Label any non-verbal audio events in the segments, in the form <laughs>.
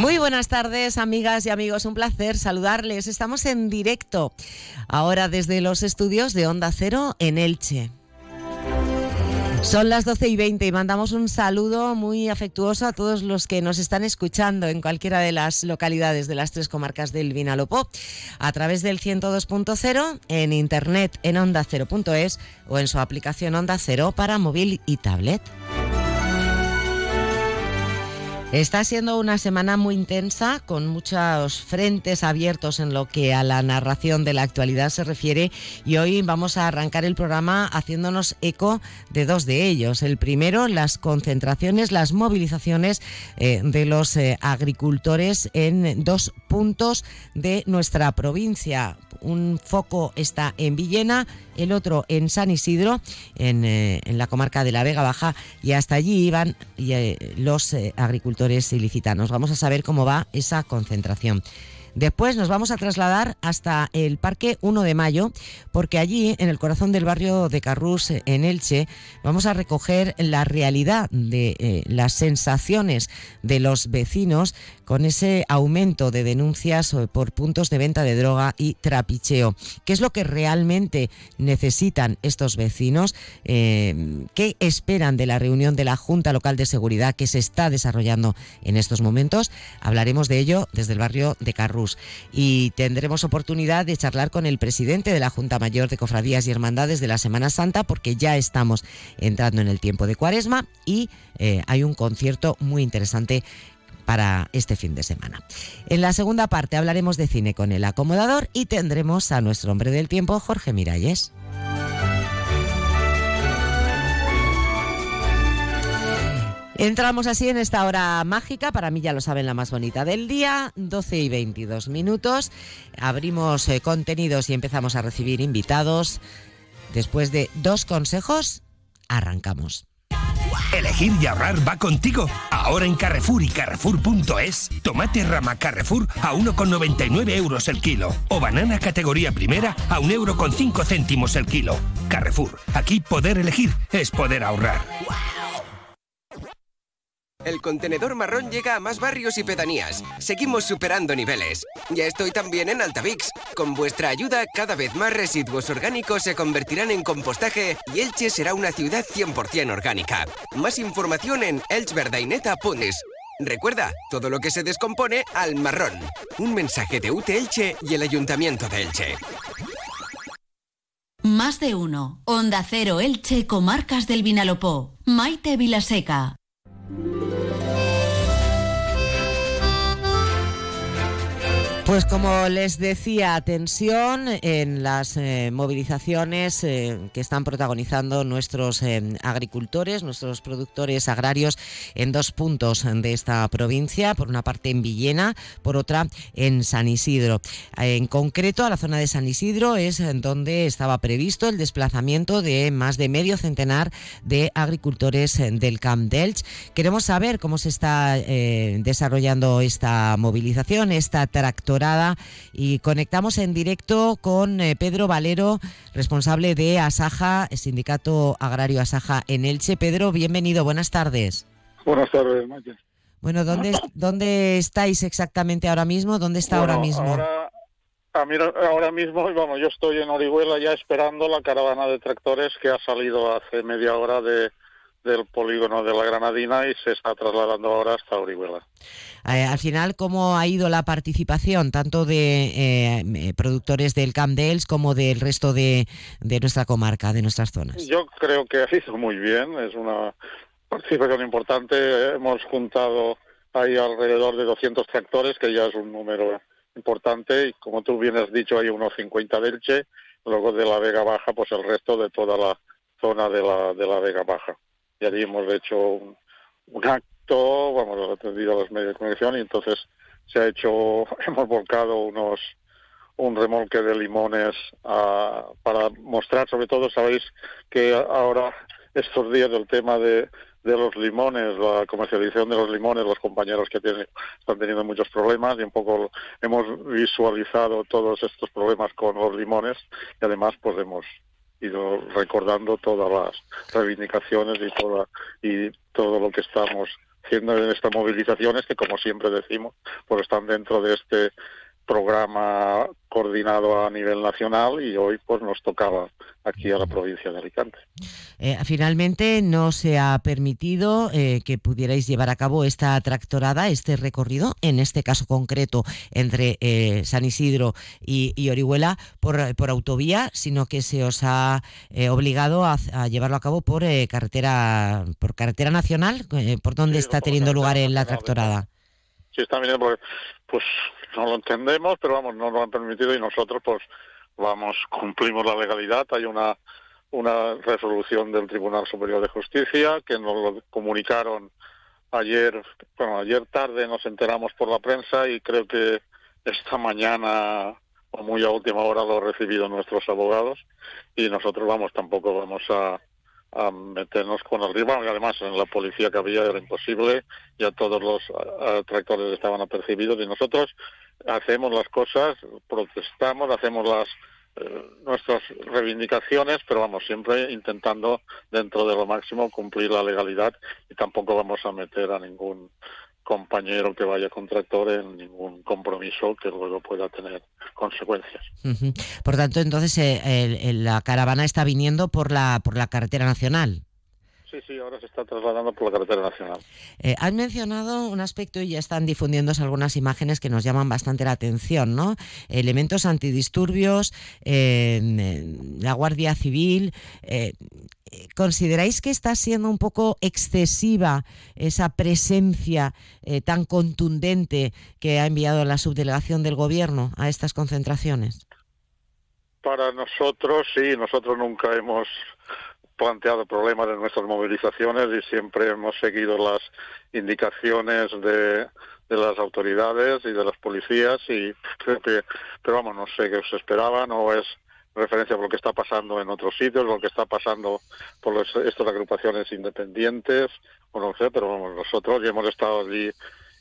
Muy buenas tardes, amigas y amigos. Un placer saludarles. Estamos en directo ahora desde los estudios de Onda Cero en Elche. Son las 12 y 20 y mandamos un saludo muy afectuoso a todos los que nos están escuchando en cualquiera de las localidades de las tres comarcas del Vinalopó a través del 102.0 en internet en onda ondacero.es o en su aplicación Onda Cero para móvil y tablet. Está siendo una semana muy intensa, con muchos frentes abiertos en lo que a la narración de la actualidad se refiere y hoy vamos a arrancar el programa haciéndonos eco de dos de ellos. El primero, las concentraciones, las movilizaciones eh, de los eh, agricultores en dos puntos de nuestra provincia. Un foco está en Villena, el otro en San Isidro, en, eh, la comarca de la Vega Baja, y hasta allí iban los agricultores ilicitanos. Vamos a saber cómo va esa concentración. Después nos vamos a trasladar hasta el Parque 1 de Mayo, porque allí, en el corazón del barrio de Carrús, en Elche, vamos a recoger la realidad de eh, las sensaciones de los vecinos con ese aumento de denuncias eh, por puntos de venta de droga y trapicheo. ¿Qué es lo que realmente necesitan estos vecinos? Eh, ¿Qué esperan de la reunión de la Junta Local de Seguridad que se está desarrollando en estos momentos? Hablaremos de ello desde el barrio de Carrús y tendremos oportunidad de charlar con el presidente de la Junta Mayor de Cofradías y Hermandades de la Semana Santa porque ya estamos entrando en el tiempo de Cuaresma y eh, hay un concierto muy interesante para este fin de semana. En la segunda parte hablaremos de cine con el acomodador y tendremos a nuestro hombre del tiempo, Jorge Miralles. Entramos así en esta hora mágica, para mí ya lo saben, la más bonita del día, 12 y 22 minutos. Abrimos eh, contenidos y empezamos a recibir invitados. Después de dos consejos, arrancamos. Elegir y ahorrar va contigo. Ahora en Carrefour y Carrefour.es, tomate rama Carrefour a 1,99 euros el kilo. O banana categoría primera a 1 euro con 5 céntimos el kilo. Carrefour, aquí poder elegir es poder ahorrar. El contenedor marrón llega a más barrios y pedanías. Seguimos superando niveles. Ya estoy también en Altavix. Con vuestra ayuda, cada vez más residuos orgánicos se convertirán en compostaje y Elche será una ciudad 100% orgánica. Más información en elchverdaineta.es. Recuerda, todo lo que se descompone al marrón. Un mensaje de UTE Elche y el Ayuntamiento de Elche. Más de uno. Onda Cero Elche, Comarcas del Vinalopó. Maite Vilaseca. Música Pues como les decía, tensión en las eh, movilizaciones eh, que están protagonizando nuestros eh, agricultores, nuestros productores agrarios en dos puntos de esta provincia, por una parte en Villena, por otra en San Isidro. En concreto, a la zona de San Isidro es donde estaba previsto el desplazamiento de más de medio centenar de agricultores del Camp Delch. Queremos saber cómo se está desarrollando esta movilización, esta tractora y conectamos en directo con eh, Pedro Valero, responsable de Asaja, Sindicato Agrario Asaja en Elche. Pedro, bienvenido, buenas tardes. Buenas tardes, Maya. Bueno, ¿dónde, ¿dónde estáis exactamente ahora mismo? ¿Dónde está ahora mismo? Ahora, ahora mismo, bueno, yo estoy en Orihuela ya esperando la caravana de tractores que ha salido hace media hora de, del polígono de la Granadina y se está trasladando ahora hasta Orihuela. Eh, al final, ¿cómo ha ido la participación tanto de eh, eh, productores del Camp dels como del resto de, de, nuestra comarca, de nuestras zonas? Yo creo que ha ido muy bien, es una participación importante. Hemos juntado ahí alrededor de 200 tractores, que ya es un número importante, y como tú bien has dicho, hay unos 50 del Che, luego de la Vega Baja, pues el resto de toda la zona de la, de la Vega Baja y allí hemos hecho un, acto, vamos, atendido a los medios de comunicación y entonces se ha hecho, <laughs> hemos volcado unos un remolque de limones para mostrar, sobre todo, sabéis que ahora estos días el tema de, de los limones, la comercialización de los limones, los compañeros que tienen, están teniendo muchos problemas y un poco hemos visualizado todos estos problemas con los limones y además pues hemos ido recordando todas las reivindicaciones y toda y todo lo que estamos haciendo estas movilizaciones que, como siempre decimos, pues están dentro de este programa coordinado a nivel nacional y hoy pues nos tocaba aquí a la provincia de Alicante. Eh, finalmente no se ha permitido eh, que pudierais llevar a cabo esta tractorada, este recorrido, en este caso concreto entre eh, San Isidro y, Orihuela por, por, autovía, sino que se os ha obligado a, llevarlo a cabo por carretera por carretera nacional, por donde está teniendo lugar en la tractorada. Sí, está bien, pues no lo entendemos, pero vamos, no lo han permitido y nosotros pues vamos, cumplimos la legalidad. Hay una, una resolución del Tribunal Superior de Justicia que nos lo comunicaron ayer, bueno, ayer tarde nos enteramos por la prensa y creo que esta mañana o muy a última hora lo han recibido nuestros abogados y nosotros vamos, tampoco vamos a, a meternos con el rival, y además en la policía que había era imposible, ya todos los tractores estaban apercibidos y nosotros hacemos las cosas, protestamos, hacemos las eh, nuestras reivindicaciones, pero vamos, siempre intentando dentro de lo máximo cumplir la legalidad y tampoco vamos a meter a ningún compañero que vaya con tractor en ningún compromiso que luego pueda tener consecuencias. Por tanto, entonces eh, la caravana está viniendo por la por la carretera nacional. Sí, sí, ahora se está trasladando por la carretera nacional. Eh, han mencionado un aspecto y ya están difundiéndose algunas imágenes que nos llaman bastante la atención, ¿no? Elementos antidisturbios, la Guardia Civil. Eh, ¿Consideráis que está siendo un poco excesiva esa presencia eh, tan contundente que ha enviado la subdelegación del Gobierno a estas concentraciones? Para nosotros, sí, nosotros nunca hemos planteado problemas en nuestras movilizaciones y siempre hemos seguido las indicaciones de, de las autoridades y de las policías y creo pero vamos, no sé qué os esperaban o es referencia por lo que está pasando en otros sitios, lo que está pasando por estas agrupaciones independientes, o no sé, pero vamos, nosotros ya hemos estado allí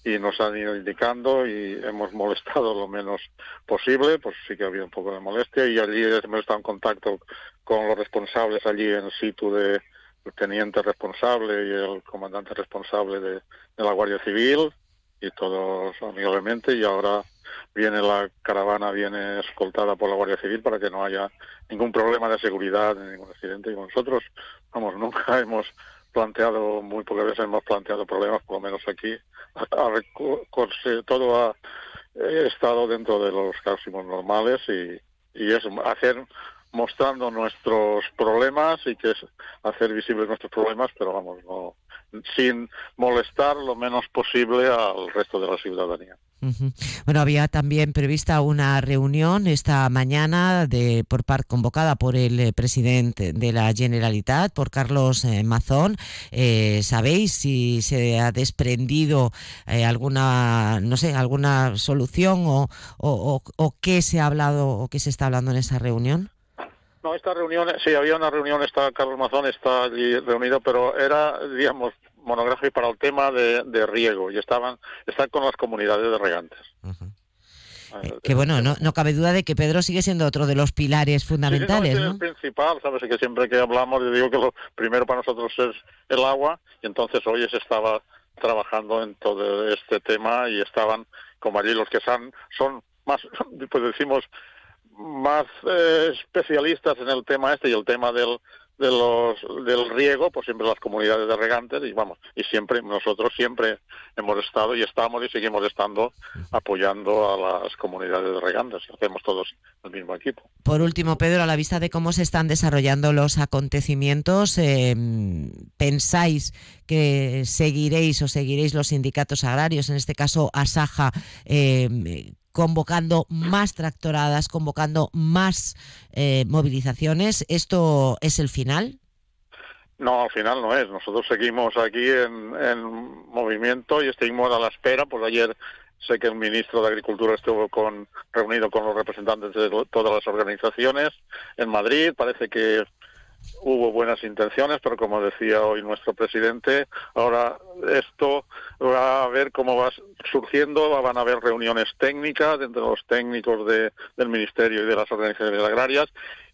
y nos han ido indicando y hemos molestado lo menos posible, pues sí que ha habido un poco de molestia y allí hemos estado en contacto con los responsables allí en situ de el teniente responsable y el comandante responsable de, la Guardia Civil y todos amigablemente y ahora viene la caravana viene escoltada por la Guardia Civil para que no haya ningún problema de seguridad ni ningún accidente. Y nosotros vamos <laughs> nunca hemos planteado muy pocas veces hemos planteado problemas por lo menos aquí todo ha estado dentro de los máximos normales y, y es hacer mostrando nuestros problemas y que es hacer visibles nuestros problemas, pero vamos, no, sin molestar lo menos posible al resto de la ciudadanía. Bueno, había también prevista una reunión esta mañana de por par convocada por el eh, presidente de la Generalitat, por Carlos eh, Mazón. Eh, ¿Sabéis si se ha desprendido alguna, no sé, alguna solución o, o, o, qué se ha hablado o qué se está hablando en esa reunión? No, esta reunión, sí, había una reunión, está Carlos Mazón está allí reunido, pero era, digamos, monográfico para el tema de, riego y estaban, están con las comunidades de regantes. Eh, que bueno, no, no cabe duda de que Pedro sigue siendo otro de los pilares fundamentales. Sí, no, es el principal, sabes que siempre que hablamos yo digo que lo primero para nosotros es el agua y entonces hoy se estaba trabajando en todo este tema y estaban como allí los que son, son más, <laughs> pues decimos, más eh, especialistas en el tema este y el tema del, de los, del riego, pues siempre las comunidades de regantes y vamos, y siempre, nosotros siempre hemos estado y estamos y seguimos estando apoyando a las comunidades de regantes, hacemos todos el mismo equipo. Por último, Pedro, a la vista de cómo se están desarrollando los acontecimientos, eh, ¿pensáis que seguiréis o seguiréis los sindicatos agrarios, en este caso Asaja, eh, convocando más tractoradas, convocando más eh, movilizaciones. ¿Esto es el final? No, al final no es. Nosotros seguimos aquí en, movimiento y seguimos a la espera. Pues ayer sé que el ministro de Agricultura estuvo con, reunido con los representantes de todas las organizaciones en Madrid. Parece que hubo buenas intenciones, pero como decía hoy nuestro presidente, ahora esto va a ver cómo va surgiendo, van a haber reuniones técnicas entre los técnicos de, del Ministerio y de las organizaciones agrarias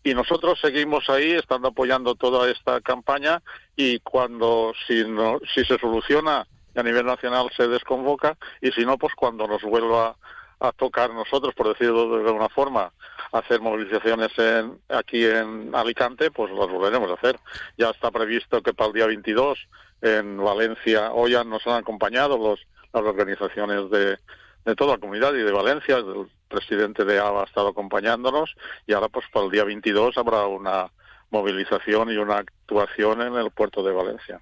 y nosotros seguimos ahí estando apoyando toda esta campaña y cuando si no, si se soluciona a nivel nacional se desconvoca y si no, pues cuando nos vuelva a tocar nosotros, por decirlo de alguna forma, hacer movilizaciones en, aquí en Alicante, pues las volveremos a hacer. Ya está previsto que para el día 22 en Valencia, hoy ya nos han acompañado los, las organizaciones de, de toda la comunidad y de Valencia, el presidente de ABA ha estado acompañándonos y ahora pues para el día 22 habrá una movilización y una actuación en el puerto de Valencia.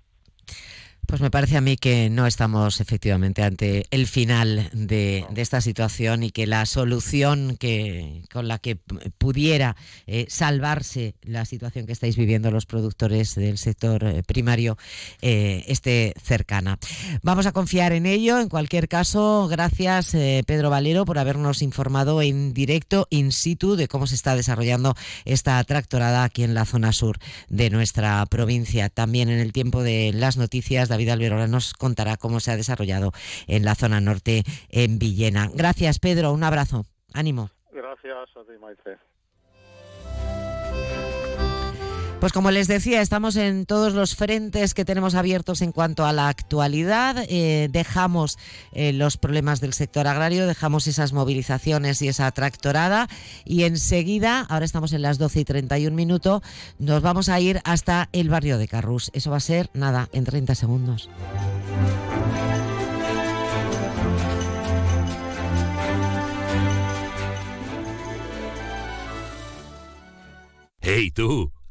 Pues me parece a mí que no estamos efectivamente ante el final de, esta situación y que la solución que, con la que pudiera eh, salvarse la situación que estáis viviendo los productores del sector eh, primario eh, esté cercana. Vamos a confiar en ello. En cualquier caso, gracias Pedro Valero por habernos informado en directo, in situ, de cómo se está desarrollando esta tractorada aquí en la zona sur de nuestra provincia. También en el tiempo de las noticias David Alberola nos contará cómo se ha desarrollado en la zona norte en Villena. Gracias, Pedro. Un abrazo. Ánimo. Gracias a ti, Maite. Pues como les decía, estamos en todos los frentes que tenemos abiertos en cuanto a la actualidad. Eh, dejamos eh, los problemas del sector agrario, dejamos esas movilizaciones y esa tractorada y enseguida, ahora estamos en las 12 y 31 minutos, nos vamos a ir hasta el barrio de Carrús. Eso va a ser nada, en 30 segundos. Hey tú.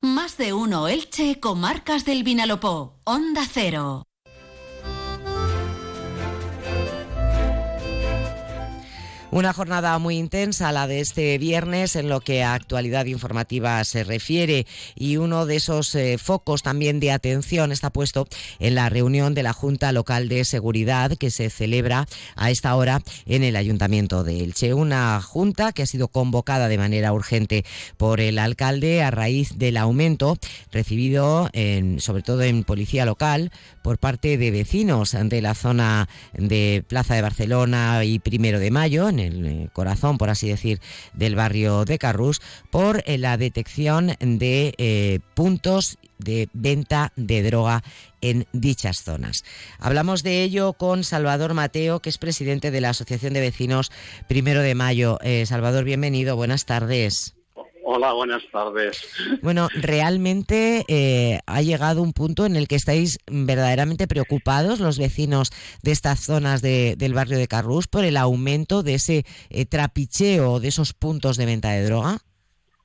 Más de uno Elche, comarcas del Vinalopó. Onda Cero. Una jornada muy intensa, la de este viernes, en lo que a actualidad informativa se refiere, y uno de esos eh, focos también de atención está puesto en la reunión de la Junta Local de Seguridad que se celebra a esta hora en el Ayuntamiento de Elche. Una junta que ha sido convocada de manera urgente por el alcalde a raíz del aumento recibido, en, sobre todo en policía local, por parte de vecinos de la zona de Plaza de Barcelona y Primero de Mayo, el eh, corazón, por así decir, del barrio de Carrús, por eh, la detección de eh, puntos de venta de droga en dichas zonas. Hablamos de ello con Salvador Mateo, que es presidente de la Asociación de Vecinos Primero de Mayo. Salvador, bienvenido, buenas tardes. Hola, buenas tardes. Bueno, realmente eh, ha llegado un punto en el que estáis verdaderamente preocupados los vecinos de estas zonas del barrio de Carrús por el aumento de ese eh, trapicheo de esos puntos de venta de droga.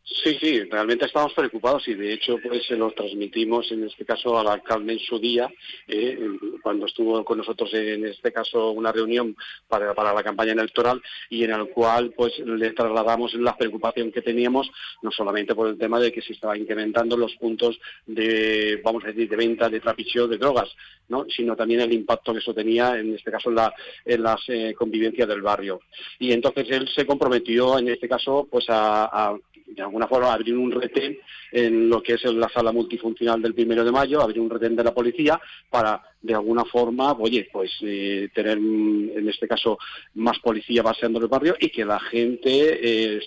Sí, sí, realmente estamos preocupados y de hecho pues se lo transmitimos en este caso al alcalde en su día, eh, cuando estuvo con nosotros en este caso una reunión para, la campaña electoral y en el cual pues le trasladamos la preocupación que teníamos, no solamente por el tema de que se estaban incrementando los puntos de, vamos a decir, de venta de trapicheo de drogas, ¿no? sino también el impacto que eso tenía en este caso en la, en las eh, convivencia del barrio. Y entonces él se comprometió en este caso pues a de alguna forma abrir un retén en lo que es la sala multifuncional del primero de mayo, abrir un retén de la policía para de alguna forma, oye, pues eh, tener en este caso más policía baseando el barrio y que la gente eh,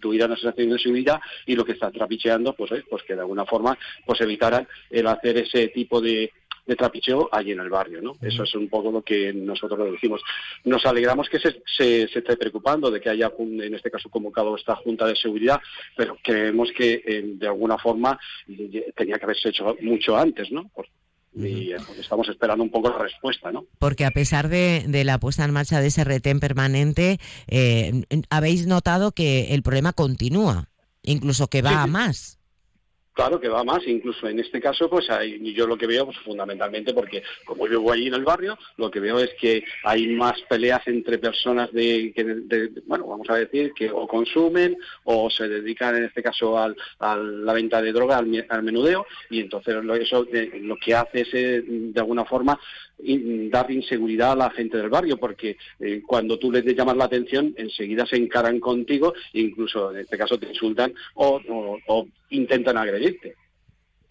tuviera una sensación de seguridad y lo que está trapicheando, pues, eh, pues que de alguna forma pues evitaran el hacer ese tipo de de trapicheo allí en el barrio, ¿no? Eso es un poco lo que nosotros lo decimos. Nos alegramos que se, se, esté preocupando de que haya, en este caso, convocado esta Junta de Seguridad, pero creemos que eh, de alguna forma tenía que haberse hecho mucho antes, ¿no? y estamos esperando un poco la respuesta, ¿no? Porque a pesar de, la puesta en marcha de ese retén permanente, eh, habéis notado que el problema continúa, incluso que va a más. Claro que va más, incluso en este caso, pues hay, yo lo que veo, pues fundamentalmente, porque como vivo allí en el barrio, lo que veo es que hay más peleas entre personas de, que, bueno, vamos a decir, que o consumen o se dedican, en este caso, al, a la venta de droga, al, menudeo, y entonces eso eh, lo que hace es, eh, de alguna forma, dar inseguridad a la gente del barrio, porque eh, cuando tú les llamas la atención, enseguida se encaran contigo, e incluso en este caso te insultan o, o intentan agredirte.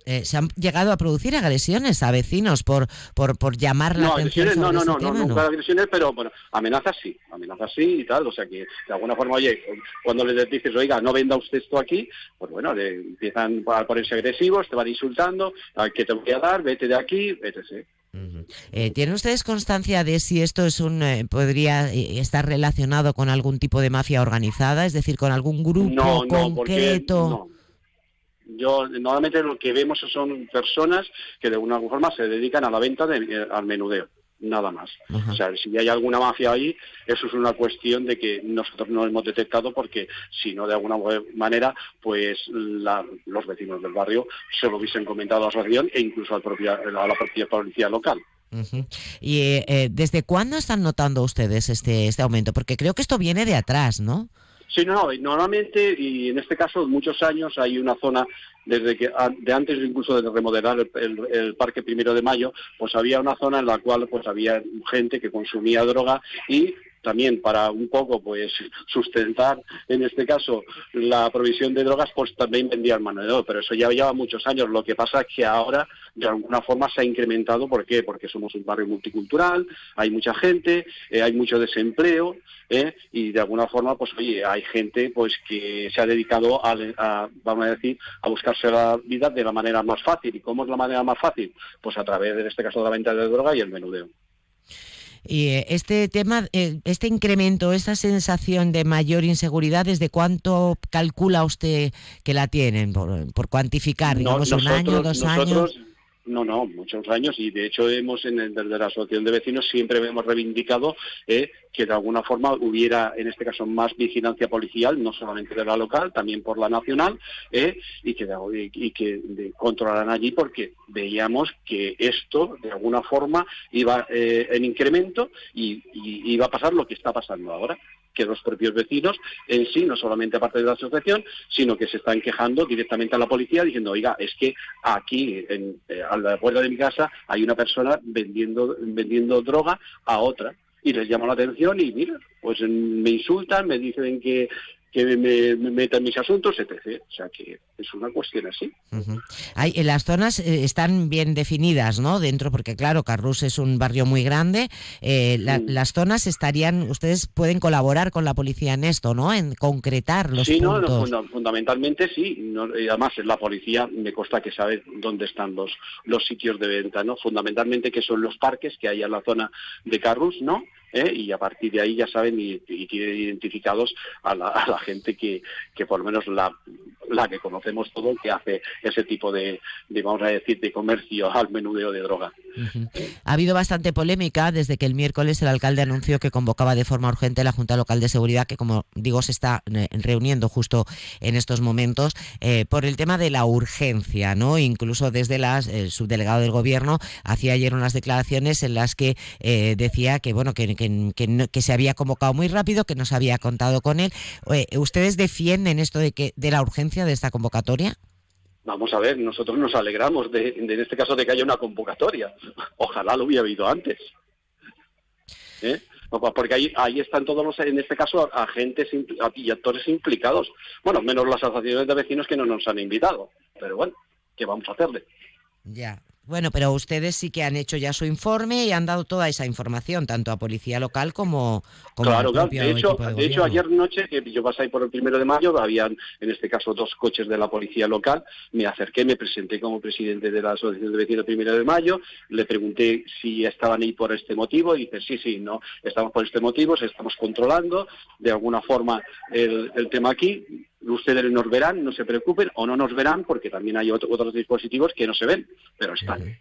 Eh, ¿Se han llegado a producir agresiones a vecinos por, por, por llamar la atención no, no, no, no, no, nunca agresiones, pero bueno, amenazas sí, amenazas sí y tal, o sea que de alguna forma, oye, cuando les dices, oiga, no venda usted esto aquí, pues bueno, le empiezan a ponerse agresivos, te van insultando, ¿qué te voy a dar? Vete de aquí, Eh, ¿Tienen ustedes constancia de si esto es un eh, podría estar relacionado con algún tipo de mafia organizada, es decir, con algún grupo concreto? Yo normalmente lo que vemos son personas que de alguna forma se dedican a la venta de, eh, al menudeo nada más. O sea, si hay alguna mafia ahí, eso es una cuestión de que nosotros no hemos detectado porque si no de alguna manera, pues los vecinos del barrio se lo hubiesen comentado a la asociación e incluso a la propia, policía local. ¿Y eh, desde cuándo están notando ustedes este, este aumento? Porque creo que esto viene de atrás, ¿no? Sí, no, no, normalmente, y en este caso, muchos años hay una zona, desde que de antes incluso de remodelar el, Parque Primero de Mayo, pues había una zona en la cual pues había gente que consumía droga y también para un poco pues sustentar en este caso la provisión de drogas pues también vendían mano de pero eso ya lleva muchos años lo que pasa es que ahora de alguna forma se ha incrementado ¿por qué? porque somos un barrio multicultural hay mucha gente eh, hay mucho desempleo ¿eh? y de alguna forma pues oye hay gente pues que se ha dedicado a, vamos a decir a buscarse la vida de la manera más fácil y cómo es la manera más fácil pues a través en este caso de la venta de droga y el menudeo y eh, este tema, eh, este incremento, esta sensación de mayor inseguridad, ¿desde cuánto calcula usted que la tienen? Por, cuantificar, digamos, un año, dos años. No, no, muchos años. Y de hecho hemos en desde la asociación de vecinos siempre hemos reivindicado eh, que de alguna forma hubiera en este caso más vigilancia policial, no solamente de la local, también por la nacional eh, y que, y que controlaran allí porque veíamos que esto de alguna forma iba eh, en incremento y iba a pasar lo que está pasando ahora que los propios vecinos en sí, no solamente aparte de la asociación, sino que se están quejando directamente a la policía diciendo, oiga, es que aquí, en, eh, a la puerta de mi casa, hay una persona vendiendo, vendiendo droga a otra. Y les llama la atención y mira, pues me insultan, me dicen que que me, metan mis asuntos, etc. O sea que es una cuestión así. Hay, las zonas eh, están bien definidas, ¿no? Dentro, porque claro, Carrus es un barrio muy grande. Eh, las zonas estarían, ustedes pueden colaborar con la policía en esto, ¿no? En concretar los sí, puntos. no, fundamentalmente sí. además, la policía me consta que sabe dónde están los, los sitios de venta, ¿no? Fundamentalmente que son los parques que hay en la zona de Carrus, ¿no? ¿Eh? y a partir de ahí ya saben y, tienen identificados a la, gente que, que por lo menos la, la que conocemos todo que hace ese tipo de, vamos a decir, de comercio al menudeo de droga. Ha habido bastante polémica desde que el miércoles el alcalde anunció que convocaba de forma urgente la Junta Local de Seguridad, que como digo se está eh, reuniendo justo en estos momentos, eh, por el tema de la urgencia, ¿no? Incluso desde las, el subdelegado del gobierno hacía ayer unas declaraciones en las que eh, decía que bueno que, que, que, se había convocado muy rápido, que no se había contado con él. ¿Ustedes defienden esto de que de la urgencia de esta convocatoria? Vamos a ver, nosotros nos alegramos de, en este caso de que haya una convocatoria. Ojalá lo hubiera habido antes. ¿Eh? Porque ahí, ahí están todos los, en este caso, agentes y actores implicados. Bueno, menos las asociaciones de vecinos que no nos han invitado. Pero bueno, ¿qué vamos a hacerle? Ya, bueno, pero ustedes sí que han hecho ya su informe y han dado toda esa información, tanto a policía local como, como claro, claro. De hecho, de, hecho, ayer noche, que yo pasé por el primero de mayo, habían en este caso dos coches de la policía local. Me acerqué, me presenté como presidente de la Asociación de Vecinos primero de mayo, le pregunté si estaban ahí por este motivo. Y dice, sí, sí, no, estamos por este motivo, estamos controlando. De alguna forma el, el tema aquí ustedes nos verán, no se preocupen, o no nos verán, porque también hay otros dispositivos que no se ven, pero están.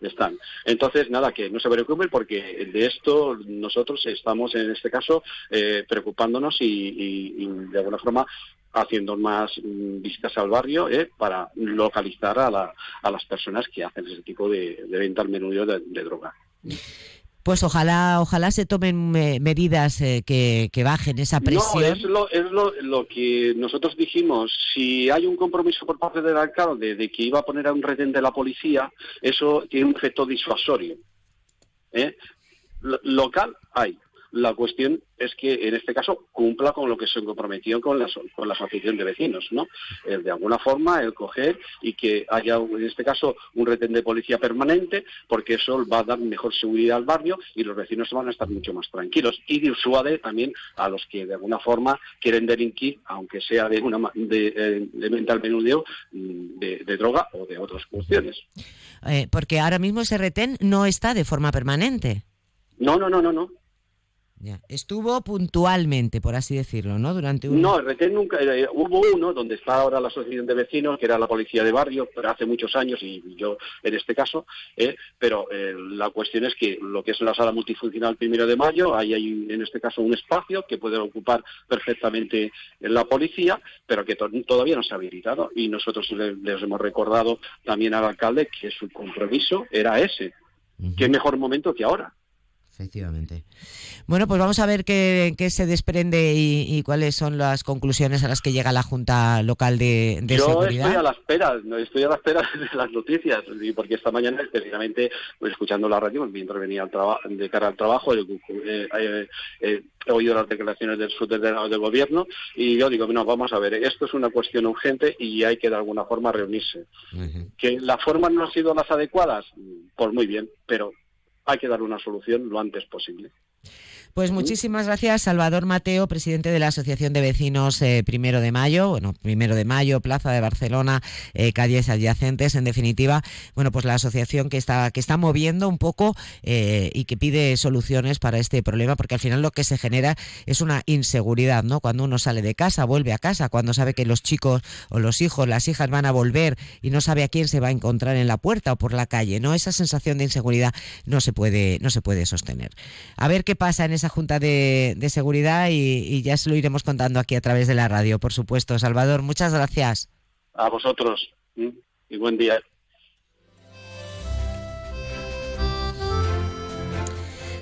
Están. Entonces, nada, que no se preocupen porque de esto nosotros estamos, en este caso, eh, preocupándonos y, de alguna forma haciendo más mm, visitas al barrio ¿eh? para localizar a, la, a, las personas que hacen ese tipo de, venta al menudeo de, droga. Pues ojalá, ojalá se tomen medidas eh, que, bajen esa presión. No, es, lo, es lo, lo, que nosotros dijimos. Si hay un compromiso por parte del alcalde de que iba a poner a un retén de la policía, eso tiene un efecto disuasorio. ¿eh? Local hay, la cuestión es que en este caso cumpla con lo que se comprometió con la, con la asociación de vecinos, ¿no? de alguna forma el coger y que haya en este caso un retén de policía permanente, porque eso va a dar mejor seguridad al barrio y los vecinos van a estar mucho más tranquilos y disuade también a los que de alguna forma quieren delinquir, aunque sea de una de, eh, de mental menudeo, mm, de, droga o de otras cuestiones. Eh, porque ahora mismo ese retén no está de forma permanente. No, no, no, no, no. Estuvo puntualmente, por así decirlo, ¿no? Durante un... No, el retén nunca... Eh, hubo uno donde está ahora la asociación de vecinos, que era la policía de barrio, pero hace muchos años, y yo en este caso, eh, pero eh, la cuestión es que lo que es la sala multifuncional primero de mayo, ahí hay en este caso un espacio que puede ocupar perfectamente la policía, pero que todavía no se ha habilitado, y nosotros les hemos recordado también al alcalde que su compromiso era ese. Qué mejor momento que ahora. Efectivamente. Bueno, pues vamos a ver qué, se desprende y, cuáles son las conclusiones a las que llega la Junta Local de, Seguridad. Yo estoy a la espera, estoy a la espera <laughs> de las noticias, porque esta mañana, especialmente, pues, escuchando la radio, mientras venía al de cara al trabajo, eh, eh, eh, he oído las declaraciones del subdelegado del gobierno y yo digo, no, vamos a ver, esto es una cuestión urgente y hay que de alguna forma reunirse. Que las formas no han sido las adecuadas, pues muy bien, pero hay que dar una solución lo antes posible. Pues muchísimas gracias, Salvador Mateo, presidente de la Asociación de Vecinos eh, Primero de Mayo, bueno, Primero de Mayo, Plaza de Barcelona, eh, calles adyacentes, en definitiva, bueno, pues la asociación que está que está moviendo un poco eh, y que pide soluciones para este problema, porque al final lo que se genera es una inseguridad, ¿no? Cuando uno sale de casa, vuelve a casa, cuando sabe que los chicos o los hijos, las hijas van a volver y no sabe a quién se va a encontrar en la puerta o por la calle, ¿no? Esa sensación de inseguridad no se puede no se puede sostener. A ver qué pasa en ese Junta de, Seguridad y, ya se lo iremos contando aquí a través de la radio, por supuesto. Salvador, muchas gracias. A vosotros y buen día.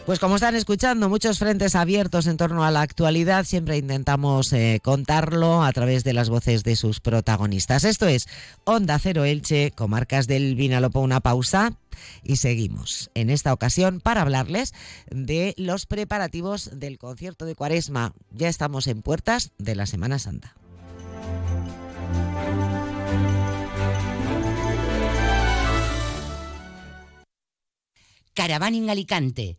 Pues como están escuchando, muchos frentes abiertos en torno a la actualidad, siempre intentamos eh, contarlo a través de las voces de sus protagonistas. Esto es Onda Cero Elche, comarcas del Vinalopó, una pausa y seguimos. En esta ocasión para hablarles de los preparativos del concierto de Cuaresma. Ya estamos en puertas de la Semana Santa. Caravaning Alicante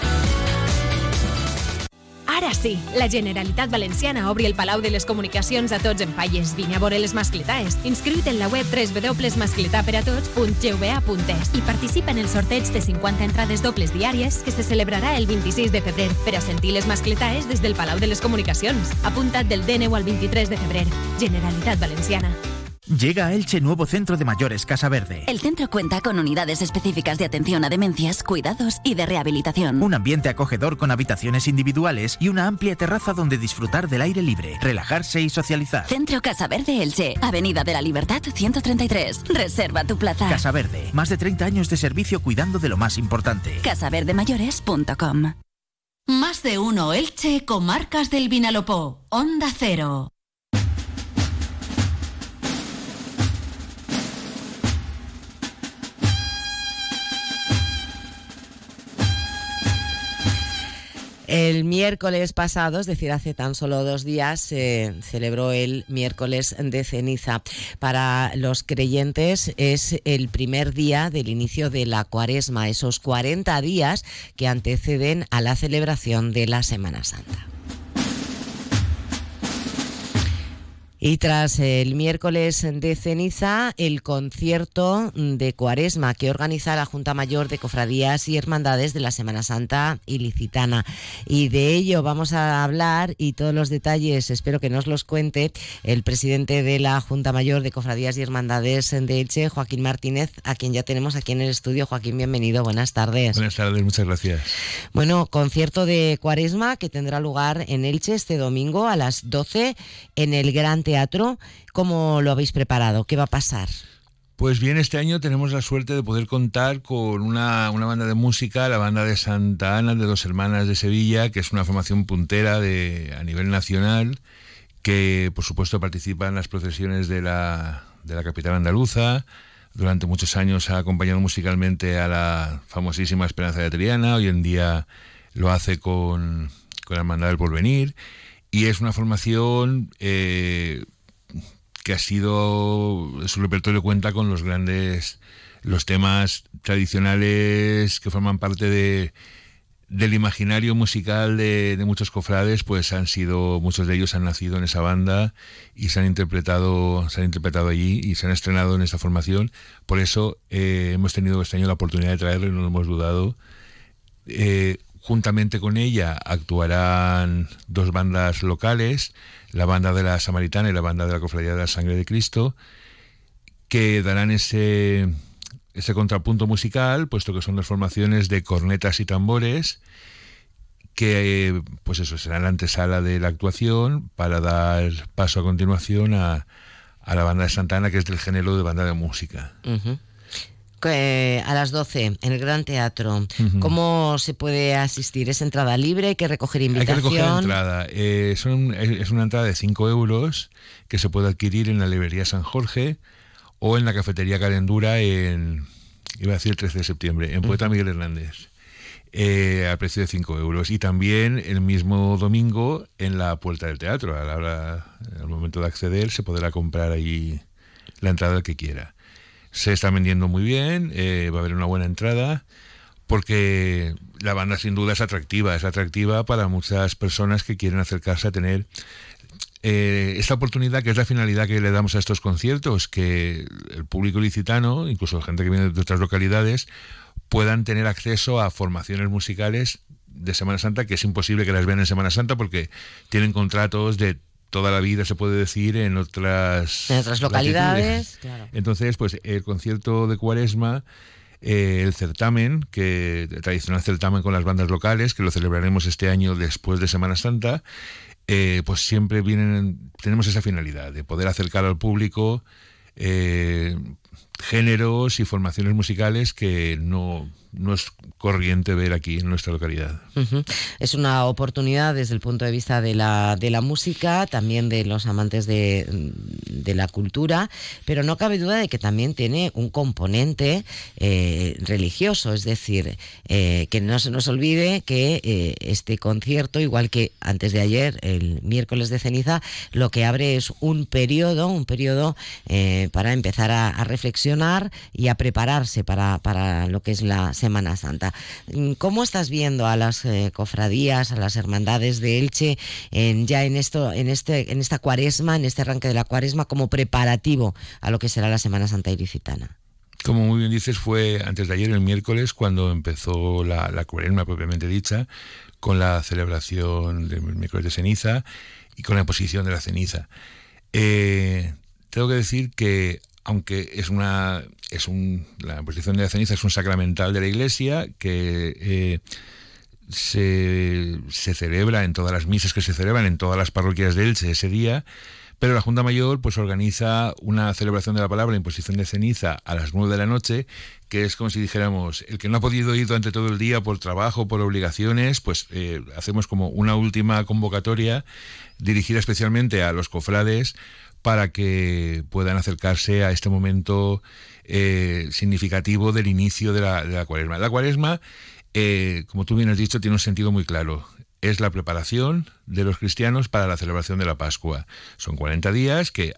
Ara sí, la Generalitat Valenciana obri el Palau de les Comunicacions a tots en falles. Vine a veure les mascletaes. Inscriu't en la web www.mascletaperatots.gva.es i participa en el sorteig de 50 entrades dobles diàries que se celebrarà el 26 de febrer per a sentir les mascletaes des del Palau de les Comunicacions. Apunta't del D9 al 23 de febrer. Generalitat Valenciana. Llega a Elche nuevo centro de mayores Casa Verde. El centro cuenta con unidades específicas de atención a demencias, cuidados y de rehabilitación. Un ambiente acogedor con habitaciones individuales y una amplia terraza donde disfrutar del aire libre, relajarse y socializar. Centro Casa Verde Elche, Avenida de la Libertad 133. Reserva tu plaza. Casa Verde, más de 30 años de servicio cuidando de lo más importante. casaverdemayores.com. Más de uno Elche, comarcas del Vinalopó. Onda Cero. El miércoles pasado, es decir, hace tan solo dos días, se celebró el miércoles de ceniza. Para los creyentes es el primer día del inicio de la cuaresma, esos 40 días que anteceden a la celebración de la Semana Santa. Y tras el miércoles de ceniza, el concierto de Cuaresma que organiza la Junta Mayor de Cofradías y Hermandades de la Semana Santa Ilicitana. Y de ello vamos a hablar y todos los detalles espero que nos los cuente el presidente de la Junta Mayor de Cofradías y Hermandades de Elche, Joaquín Martínez, a quien ya tenemos aquí en el estudio. Joaquín, bienvenido, buenas tardes. Buenas tardes, muchas gracias. Bueno, concierto de Cuaresma que tendrá lugar en Elche este domingo a las 12 en el Gran teatro. ¿Cómo lo habéis preparado? ¿Qué va a pasar? Pues bien, este año tenemos la suerte de poder contar con una, banda de música, la banda de Santa Ana, de dos hermanas de Sevilla, que es una formación puntera de, a nivel nacional, que por supuesto participa en las procesiones de la, de la capital andaluza. Durante muchos años ha acompañado musicalmente a la famosísima Esperanza de Triana, hoy en día lo hace con, con la Hermandad del Porvenir y es una formación eh, que ha sido, su repertorio cuenta con los grandes, los temas tradicionales que forman parte de, del imaginario musical de, muchos cofrades, pues han sido, muchos de ellos han nacido en esa banda y se han interpretado, se han interpretado allí y se han estrenado en esta formación. Por eso eh, hemos tenido este año la oportunidad de traerlo y no lo hemos dudado. Eh, Juntamente con ella actuarán dos bandas locales, la banda de la Samaritana y la banda de la Cofradía de la Sangre de Cristo, que darán ese, ese contrapunto musical, puesto que son dos formaciones de cornetas y tambores, que pues eso será la antesala de la actuación para dar paso a continuación a, a la banda de Santana, que es del género de banda de música a las 12 en el Gran Teatro. ¿Cómo se puede asistir? ¿Es entrada libre? ¿Hay que recoger invitación? Hay que recoger entrada. Eh, es una entrada de 5 euros que se puede adquirir en la librería San Jorge o en la cafetería Calendura en, iba a decir el 13 de septiembre, en Poeta Miguel Hernández. Eh, a precio de 5 euros. Y también el mismo domingo en la puerta del teatro. A la hora, al momento de acceder, se podrá comprar ahí la entrada que quiera se está vendiendo muy bien, eh, va a haber una buena entrada, porque la banda sin duda es atractiva, es atractiva para muchas personas que quieren acercarse a tener eh, esta oportunidad, que es la finalidad que le damos a estos conciertos, que el público licitano, incluso gente que viene de otras localidades, puedan tener acceso a formaciones musicales de Semana Santa, que es imposible que las vean en Semana Santa porque tienen contratos de toda la vida, se puede decir, en otras, en otras localidades. Entonces, pues el concierto de Cuaresma, eh, el certamen, que el tradicional certamen con las bandas locales, que lo celebraremos este año después de Semana Santa, eh, pues siempre vienen, tenemos esa finalidad de poder acercar al público eh, géneros y formaciones musicales que no, no es corriente ver aquí en nuestra localidad. Es una oportunidad desde el punto de vista de la, de la música, también de los amantes de, de la cultura, pero no cabe duda de que también tiene un componente eh, religioso, es decir, eh, que no se nos olvide que eh, este concierto, igual que antes de ayer, el miércoles de ceniza, lo que abre es un periodo, un periodo para empezar a, a, reflexionar y a prepararse para, para lo que es la Semana Santa. Mm, ¿Cómo estás viendo a las eh, cofradías, a las hermandades de Elche en, ya en esto, en este, en esta cuaresma, en este arranque de la cuaresma, como preparativo a lo que será la Semana Santa ilicitana? Como muy bien dices, fue antes de ayer, el miércoles, cuando empezó la, cuaresma propiamente dicha, con la celebración del miércoles de ceniza y con la posición de la ceniza. Eh, tengo que decir que aunque es una es un la posición de la ceniza es un sacramental de la Iglesia que eh, se, se, celebra en todas las misas que se celebran en todas las parroquias de Elche ese día, pero la Junta Mayor pues organiza una celebración de la palabra en posición de ceniza a las nueve de la noche, que es como si dijéramos, el que no ha podido ir durante todo el día por trabajo, por obligaciones, pues eh, hacemos como una última convocatoria dirigida especialmente a los cofrades para que puedan acercarse a este momento eh, significativo del inicio de la, cuaresma. La cuaresma, eh, como tú bien has dicho, tiene un sentido muy claro. Es la preparación de los cristianos para la celebración de la Pascua. Son 40 días que,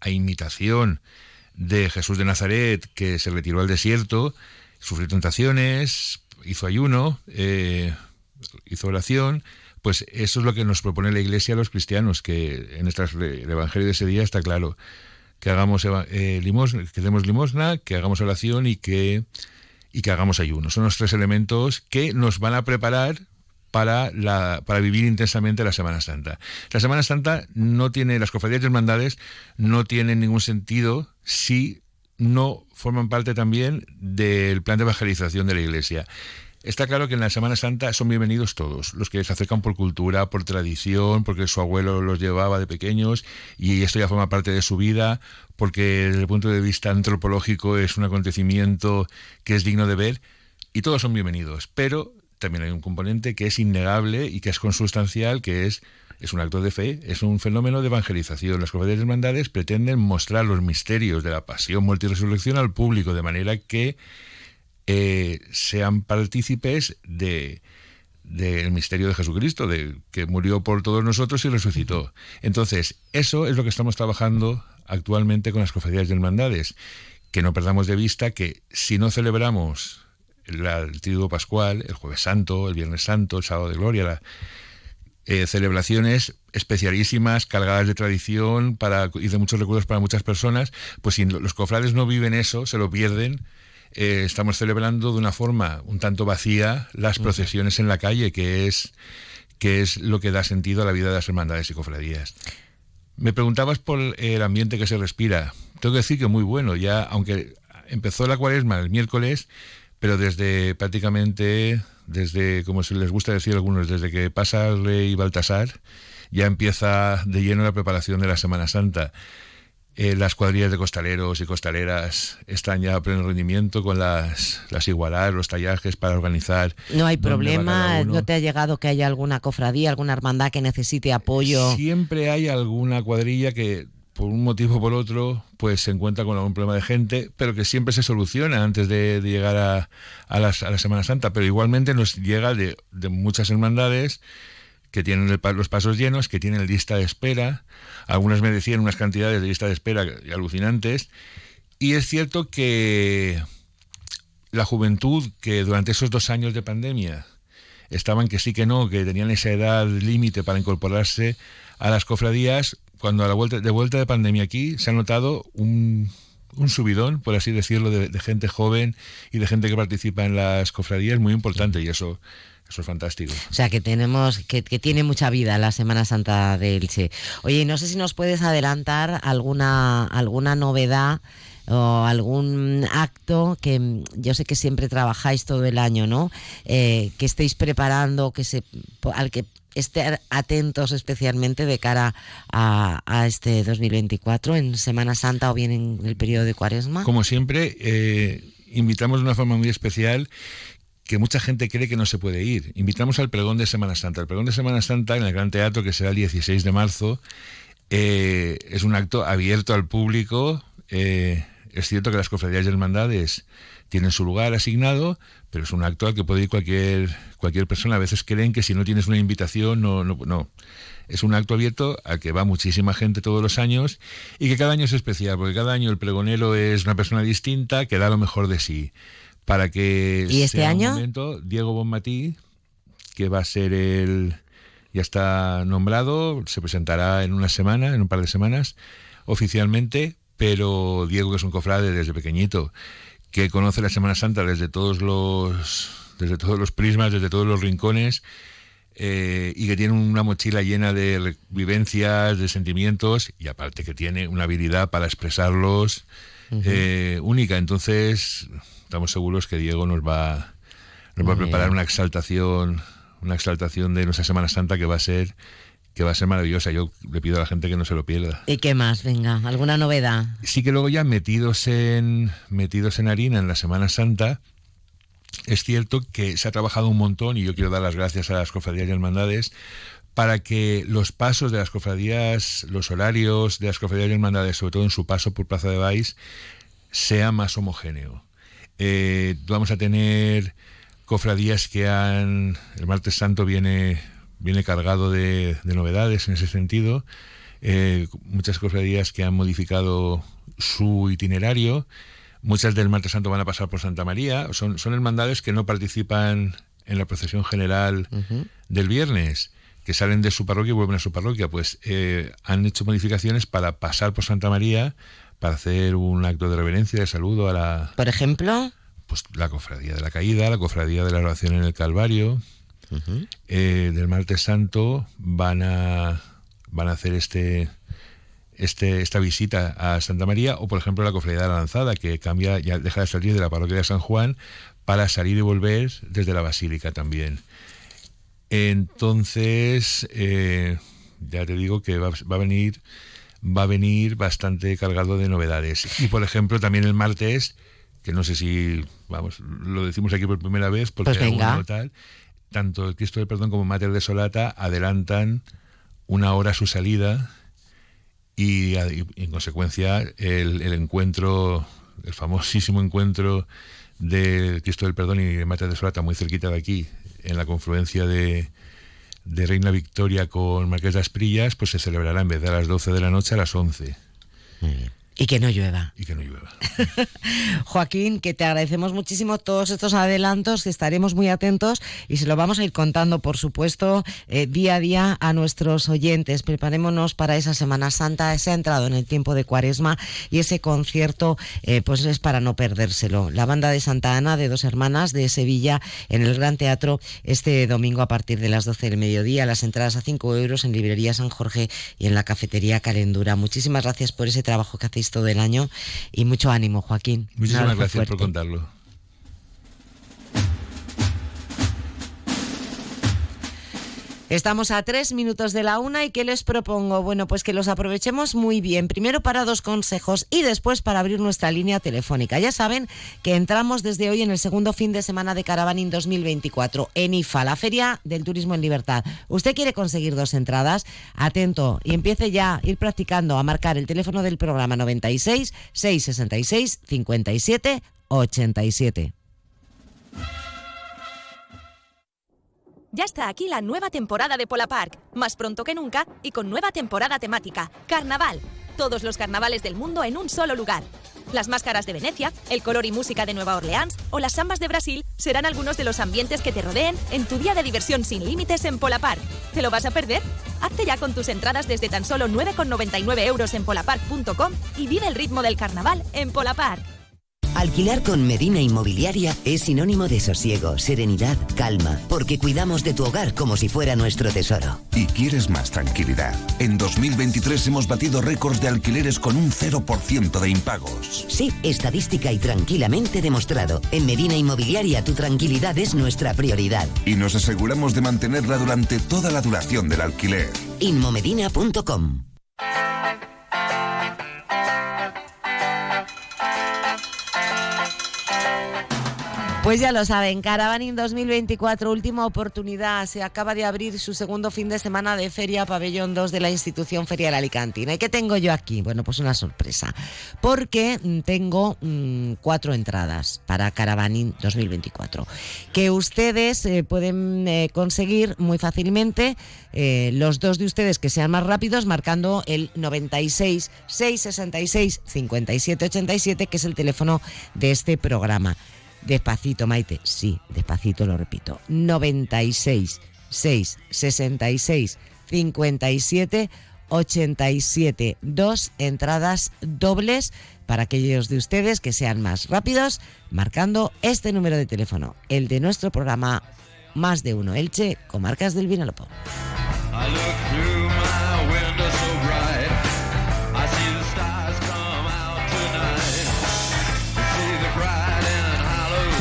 a imitación de Jesús de Nazaret, que se retiró al desierto, sufrió tentaciones, hizo ayuno, eh, hizo oración, pues eso es lo que nos propone la Iglesia a los cristianos, que en el Evangelio de ese día está claro que hagamos eh, limosna, que demos limosna, que hagamos oración y que y que hagamos ayuno. Son los tres elementos que nos van a preparar para, la, para vivir intensamente la Semana Santa. La Semana Santa no tiene, las cofradías y hermandades no tienen ningún sentido si no forman parte también del plan de evangelización de la Iglesia. Está claro que en la Semana Santa son bienvenidos todos, los que se acercan por cultura, por tradición, porque su abuelo los llevaba de pequeños y esto ya forma parte de su vida, porque desde el punto de vista antropológico es un acontecimiento que es digno de ver y todos son bienvenidos. Pero también hay un componente que es innegable y que es consustancial, que es es un acto de fe, es un fenómeno de evangelización. Las cofradías hermandades pretenden mostrar los misterios de la pasión, muerte y resurrección al público, de manera que eh, sean partícipes de del misterio de Jesucristo, de que murió por todos nosotros y resucitó. Entonces, eso es lo que estamos trabajando actualmente con las cofradías de hermandades, que no perdamos de vista que si no celebramos el Triduo Pascual, el Jueves Santo, el Viernes Santo, el Sábado de Gloria, eh, celebraciones especialísimas, cargadas de tradición para, y de muchos recuerdos para muchas personas, pues si los cofrades no viven eso, se lo pierden, eh, estamos celebrando de una forma un tanto vacía las procesiones en la calle, que es, que es lo que da sentido a la vida de las hermandades y cofradías. Me preguntabas por el ambiente que se respira. Tengo que decir que muy bueno, ya aunque empezó la cuaresma el miércoles, pero desde prácticamente, desde, como se les gusta decir a algunos, desde que pasa el rey Baltasar, ya empieza de lleno la preparación de la Semana Santa. Eh, las cuadrillas de costaleros y costaleras están ya a pleno rendimiento con las, las igualar, los tallajes para organizar. No hay problema, no te ha llegado que haya alguna cofradía, alguna hermandad que necesite apoyo. Siempre hay alguna cuadrilla que por un motivo o por otro, pues se encuentra con algún problema de gente, pero que siempre se soluciona antes de, llegar a, a, la Semana Santa. Pero igualmente nos llega de, de muchas hermandades que tienen los pasos llenos, que tienen lista de espera. Algunas me decían unas cantidades de lista de espera alucinantes. Y es cierto que la juventud que durante esos dos años de pandemia estaban que sí que no, que tenían esa edad límite para incorporarse a las cofradías, cuando a la vuelta de vuelta de pandemia aquí se ha notado un, subidón, por así decirlo, de, de, gente joven y de gente que participa en las cofradías muy importante y eso eso es fantástico. O sea, que tenemos, que, tiene mucha vida la Semana Santa de Elche. Oye, no sé si nos puedes adelantar alguna, alguna novedad o algún acto que yo sé que siempre trabajáis todo el año, ¿no? Eh, que estéis preparando, que se, al que estén atentos especialmente de cara a, a, este 2024 en Semana Santa o bien en el periodo de Cuaresma. Como siempre, eh, invitamos de una forma muy especial que mucha gente cree que no se puede ir. Invitamos al pregón de Semana Santa. El pregón de Semana Santa en el Gran Teatro, que será el 16 de marzo, eh, es un acto abierto al público. Eh, es cierto que las cofradías y hermandades tienen su lugar asignado, pero es un acto al que puede ir cualquier, cualquier persona. A veces creen que si no tienes una invitación, no, no, no. Es un acto abierto al que va muchísima gente todos los años y que cada año es especial, porque cada año el pregonero es una persona distinta que da lo mejor de sí para que ¿Y este año? momento Diego Bonmatí, que va a ser el ya está nombrado, se presentará en una semana, en un par de semanas, oficialmente, pero Diego, que es un cofrade desde pequeñito, que conoce la Semana Santa desde todos los, desde todos los prismas, desde todos los rincones, eh, y que tiene una mochila llena de vivencias, de sentimientos, y aparte que tiene una habilidad para expresarlos eh, única. Entonces, estamos seguros que Diego nos va, nos va a preparar una exaltación, una exaltación de nuestra Semana Santa que va a ser que va a ser maravillosa. Yo le pido a la gente que no se lo pierda. ¿Y qué más? Venga, ¿alguna novedad? Sí que luego ya metidos en metidos en harina en la Semana Santa, es cierto que se ha trabajado un montón y yo quiero dar las gracias a las cofradías y hermandades para que los pasos de las cofradías, los horarios de las cofradías y hermandades, sobre todo en su paso por Plaza de Baix, sea más homogéneo. Eh, vamos a tener cofradías que han... El martes santo viene, viene cargado de, novedades en ese sentido. Eh, muchas cofradías que han modificado su itinerario. Muchas del martes santo van a pasar por Santa María. Son, son hermandades que no participan en la procesión general del viernes que salen de su parroquia y vuelven a su parroquia, pues eh, han hecho modificaciones para pasar por Santa María, para hacer un acto de reverencia, de saludo a la... Por ejemplo... Pues la cofradía de la caída, la cofradía de la oración en el Calvario, eh, del martes santo van a, van a hacer este, este, esta visita a Santa María, o por ejemplo la cofradía de la lanzada, que cambia, ya deja de salir de la parroquia de San Juan para salir y volver desde la basílica también. Entonces, eh, ya te digo que va, a venir va a venir bastante cargado de novedades. Y por ejemplo, también el martes, que no sé si, vamos, lo decimos aquí por primera vez, porque pues tal, tanto el Cristo del Perdón como Mater de Solata adelantan una hora su salida y, en consecuencia el, el, encuentro, el famosísimo encuentro del Cristo del Perdón y Mater de Solata muy cerquita de aquí, en la confluencia de, de Reina Victoria con Marqués de Asprillas, pues se celebrará en vez de a las 12 de la noche a las 11. Y que no llueva. Y que no llueva. <laughs> Joaquín, que te agradecemos muchísimo todos estos adelantos, que estaremos muy atentos y se lo vamos a ir contando, por supuesto, eh, día a día a nuestros oyentes. Preparémonos para esa Semana Santa. Se ha entrado en el tiempo de Cuaresma y ese concierto, eh, pues es para no perdérselo. La banda de Santa Ana, de dos hermanas de Sevilla, en el Gran Teatro, este domingo a partir de las 12 del mediodía. Las entradas a 5 euros en Librería San Jorge y en la Cafetería Calendura. Muchísimas gracias por ese trabajo que hacéis todo el año y mucho ánimo, Joaquín. Muchísimas gracias por contarlo. Estamos a tres minutos de la una y ¿qué les propongo? Bueno, pues que los aprovechemos muy bien. Primero para dos consejos y después para abrir nuestra línea telefónica. Ya saben que entramos desde hoy en el segundo fin de semana de Caravaning 2024 en IFA, la Feria del Turismo en Libertad. ¿Usted quiere conseguir dos entradas? Atento y empiece ya a ir practicando a marcar el teléfono del programa 96 666 57 87. Ya está aquí la nueva temporada de Pola Park, más pronto que nunca y con nueva temporada temática, Carnaval. Todos los carnavales del mundo en un solo lugar. Las máscaras de Venecia, el color y música de Nueva Orleans o las sambas de Brasil serán algunos de los ambientes que te rodeen en tu día de diversión sin límites en Pola Park. ¿Te lo vas a perder? Hazte ya con tus entradas desde tan solo 9,99 euros en polapark.com y vive el ritmo del carnaval en Pola Park. Alquilar con Medina Inmobiliaria es sinónimo de sosiego, serenidad, calma, porque cuidamos de tu hogar como si fuera nuestro tesoro. Y quieres más tranquilidad. En 2023 hemos batido récords de alquileres con un 0% de impagos. Sí, estadística y tranquilamente demostrado. En Medina Inmobiliaria tu tranquilidad es nuestra prioridad. Y nos aseguramos de mantenerla durante toda la duración del alquiler. Inmomedina.com Pues ya lo saben, Caravaning 2024, última oportunidad. Se acaba de abrir su segundo fin de semana de Feria Pabellón 2 de la institución Ferial Alicantina. ¿Y qué tengo yo aquí? Bueno, pues una sorpresa. Porque tengo mm, cuatro entradas para Caravaning 2024 que ustedes eh, pueden eh, conseguir muy fácilmente. Eh, los dos de ustedes que sean más rápidos, marcando el 96 666 57 87, que es el teléfono de este programa. Despacito, Maite. Sí, despacito lo repito. 96 6 66 57 87. Dos entradas dobles para aquellos de ustedes que sean más rápidos, marcando este número de teléfono, el de nuestro programa Más de Uno Elche, Comarcas del Vinalopó.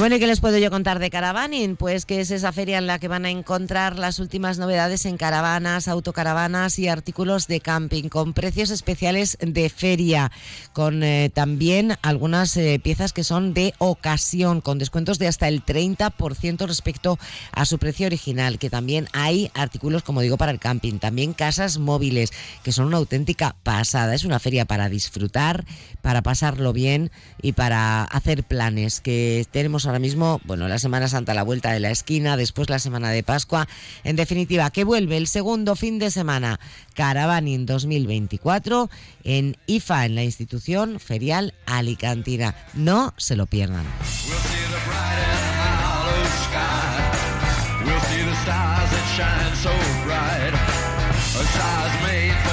Bueno, ¿y qué les puedo yo contar de Caravaning? Pues que es esa feria en la que van a encontrar las últimas novedades en caravanas, autocaravanas y artículos de camping, con precios especiales de feria, con eh, también algunas eh, piezas que son de ocasión, con descuentos de hasta el 30% respecto a su precio original, que también hay artículos, como digo, para el camping, también casas móviles, que son una auténtica pasada. Es una feria para disfrutar, para pasarlo bien y para hacer planes que tenemos ahora mismo, bueno, la Semana Santa a la vuelta de la esquina, después la Semana de Pascua. En definitiva, que vuelve el segundo fin de semana Caravaning 2024 en IFA, en la institución ferial alicantina. No se lo pierdan. We'll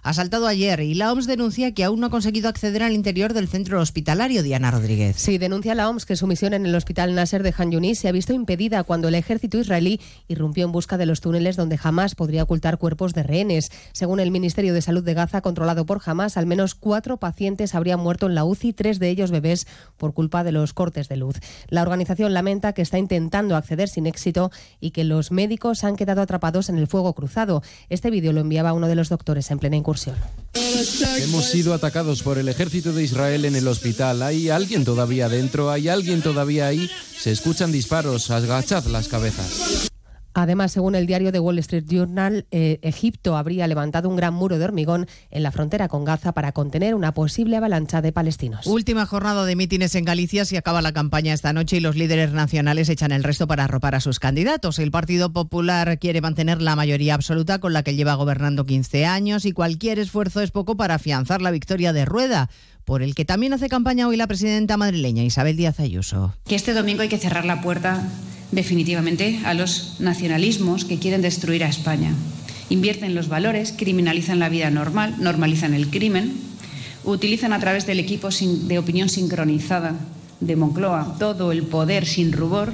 asaltado ayer, y la OMS denuncia que aún no ha conseguido acceder al interior del centro hospitalario, Diana Rodríguez. Sí, denuncia la OMS que su misión en el hospital Nasser de Han Yunis se ha visto impedida cuando el ejército israelí irrumpió en busca de los túneles donde jamás podría ocultar cuerpos de rehenes. Según el Ministerio de Salud de Gaza, controlado por Hamas, al menos cuatro pacientes habrían muerto en la UCI, tres de ellos bebés, por culpa de los cortes de luz. La organización lamenta que está intentando acceder sin éxito y que los médicos han quedado atrapados en el fuego cruzado. Este vídeo lo enviaba uno de los doctores en plena Hemos sido atacados por el ejército de Israel en el hospital. ¿Hay alguien todavía dentro? ¿Hay alguien todavía ahí? Se escuchan disparos. Agachad las cabezas. Además, según el diario The Wall Street Journal, eh, Egipto habría levantado un gran muro de hormigón en la frontera con Gaza para contener una posible avalancha de palestinos. Última jornada de mítines en Galicia. Si acaba la campaña esta noche y los líderes nacionales echan el resto para arropar a sus candidatos. El Partido Popular quiere mantener la mayoría absoluta con la que lleva gobernando 15 años y cualquier esfuerzo es poco para afianzar la victoria de Rueda por el que también hace campaña hoy la presidenta madrileña Isabel Díaz Ayuso. Que este domingo hay que cerrar la puerta definitivamente a los nacionalismos que quieren destruir a España. Invierten los valores, criminalizan la vida normal, normalizan el crimen, utilizan a través del equipo de opinión sincronizada de Moncloa todo el poder sin rubor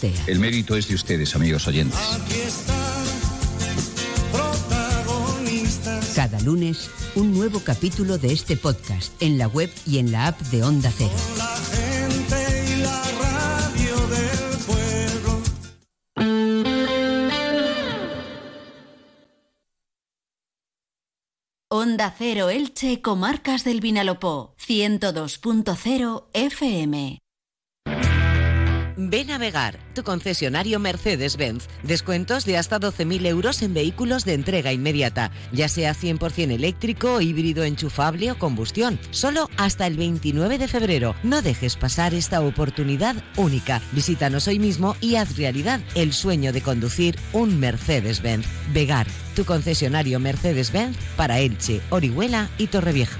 El mérito es de ustedes, amigos oyentes. Cada lunes, un nuevo capítulo de este podcast en la web y en la app de Onda Cero. Onda Cero Elche, Comarcas del Vinalopó, 102.0 FM. Ven a Vegar, tu concesionario Mercedes-Benz. Descuentos de hasta 12.000 euros en vehículos de entrega inmediata, ya sea 100% eléctrico, híbrido enchufable o combustión. Solo hasta el 29 de febrero. No dejes pasar esta oportunidad única. Visítanos hoy mismo y haz realidad el sueño de conducir un Mercedes-Benz. Vegar, tu concesionario Mercedes-Benz para Elche, Orihuela y Torrevieja.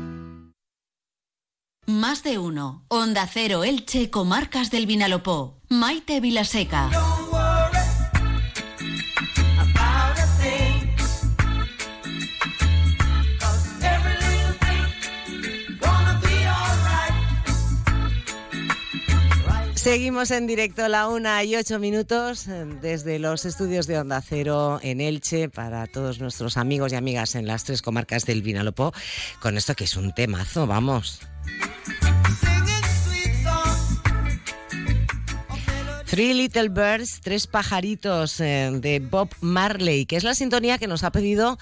Más de uno. Onda Cero Elche, Comarcas del Vinalopó. Maite Vilaseca. Seguimos en directo la una y ocho minutos eh, desde los estudios de Onda Cero en Elche para todos nuestros amigos y amigas en las tres comarcas del Vinalopó con esto que es un temazo, vamos. Three Little Birds, tres pajaritos eh, de Bob Marley, que es la sintonía que nos ha pedido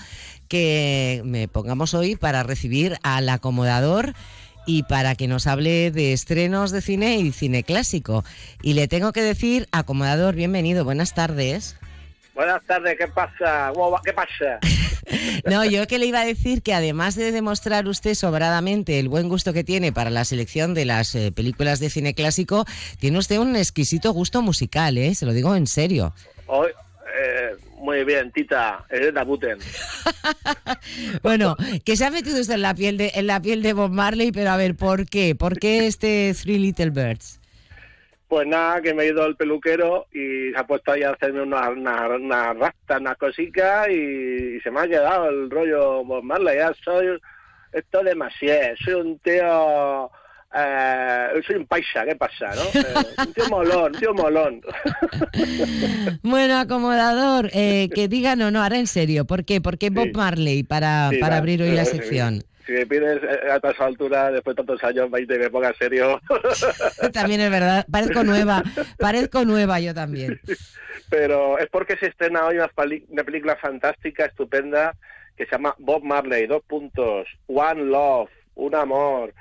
que me pongamos hoy para recibir al acomodador y para que nos hable de estrenos de cine y cine clásico. Y le tengo que decir, acomodador, bienvenido, buenas tardes. Buenas tardes, ¿qué pasa? ¿Qué pasa? <laughs> No, yo que le iba a decir que además de demostrar usted sobradamente el buen gusto que tiene para la selección de las eh, películas de cine clásico, tiene usted un exquisito gusto musical, ¿eh? Se lo digo en serio. Hoy, eh, muy bien, Tita, eres de Buten. <laughs> bueno, que se ha metido usted en la piel de en la piel de Bob Marley, pero a ver, ¿por qué? ¿Por qué este Three Little Birds? Pues nada, que me he ido al peluquero y se ha puesto ahí a hacerme una, una, una rasta, una cosica y, y, se me ha quedado el rollo Bob Marley. Ya soy esto de Masier, soy un tío... Eh, soy un paisa, ¿qué pasa? ¿no? <laughs> Eh, un tío molón, un tío molón. bueno, acomodador, eh, que digan o no, ahora en serio, ¿por qué? ¿Por qué Bob. Marley para, Sí, para va, abrir hoy la sección? Si me pides eh, a esa altura, después de tantos años, 20, me ponga serio. <laughs> también es verdad, parezco nueva, parezco nueva yo también. Pero es porque se estrena hoy una, una película fantástica, estupenda, que se llama Bob Marley, dos puntos, One Love, un amor.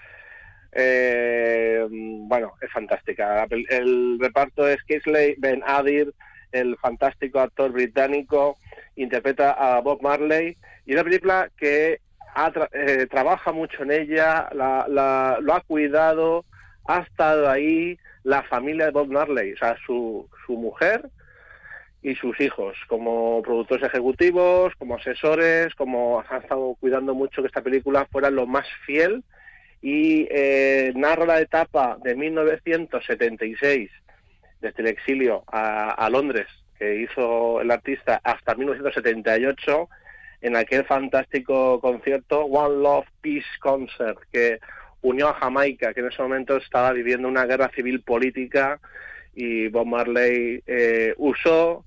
Eh, bueno, es fantástica. El reparto es Kingsley Ben Adir, el fantástico actor británico, interpreta a Bob Marley y una película que eh, trabaja mucho en ella, lo ha cuidado, ha estado ahí la familia de Bob Marley, o sea, su, su mujer y sus hijos, como productores ejecutivos, como asesores, como han estado cuidando mucho que esta película fuera lo más fiel. Y eh, narra la etapa de 1976 desde el exilio a, Londres que hizo el artista hasta 1978 en aquel fantástico concierto One Love Peace Concert que unió a Jamaica que en ese momento estaba viviendo una guerra civil política y Bob Marley eh, usó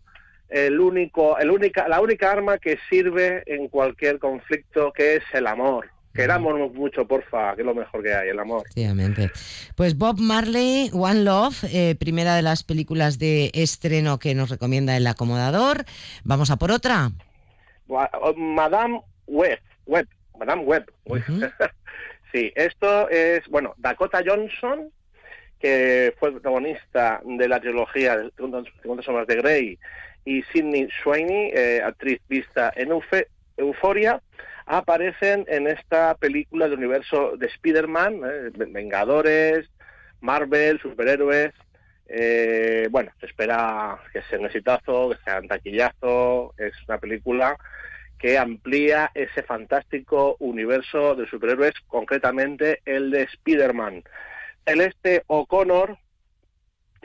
el único, el única, la única arma que sirve en cualquier conflicto que es el amor Queramos mucho, porfa, que es lo mejor que hay, el amor. Efectivamente. Pues Bob Marley, One Love, eh, primera de las películas de estreno que nos recomienda el acomodador. Vamos a por otra. Madame Webb, Webb, Madame Webb. <laughs> sí, esto es, bueno, Dakota Johnson, que fue protagonista de la trilogía de Segundas Sombras de Grey, y Sidney Sweeney, eh, actriz vista en Euforia aparecen en esta película del universo de Spider-Man, eh, Vengadores, Marvel, superhéroes. Eh, bueno, se espera que sea un exitazo, que sea un taquillazo. Es una película que amplía ese fantástico universo de superhéroes, concretamente el de Spider-Man. Celeste O'Connor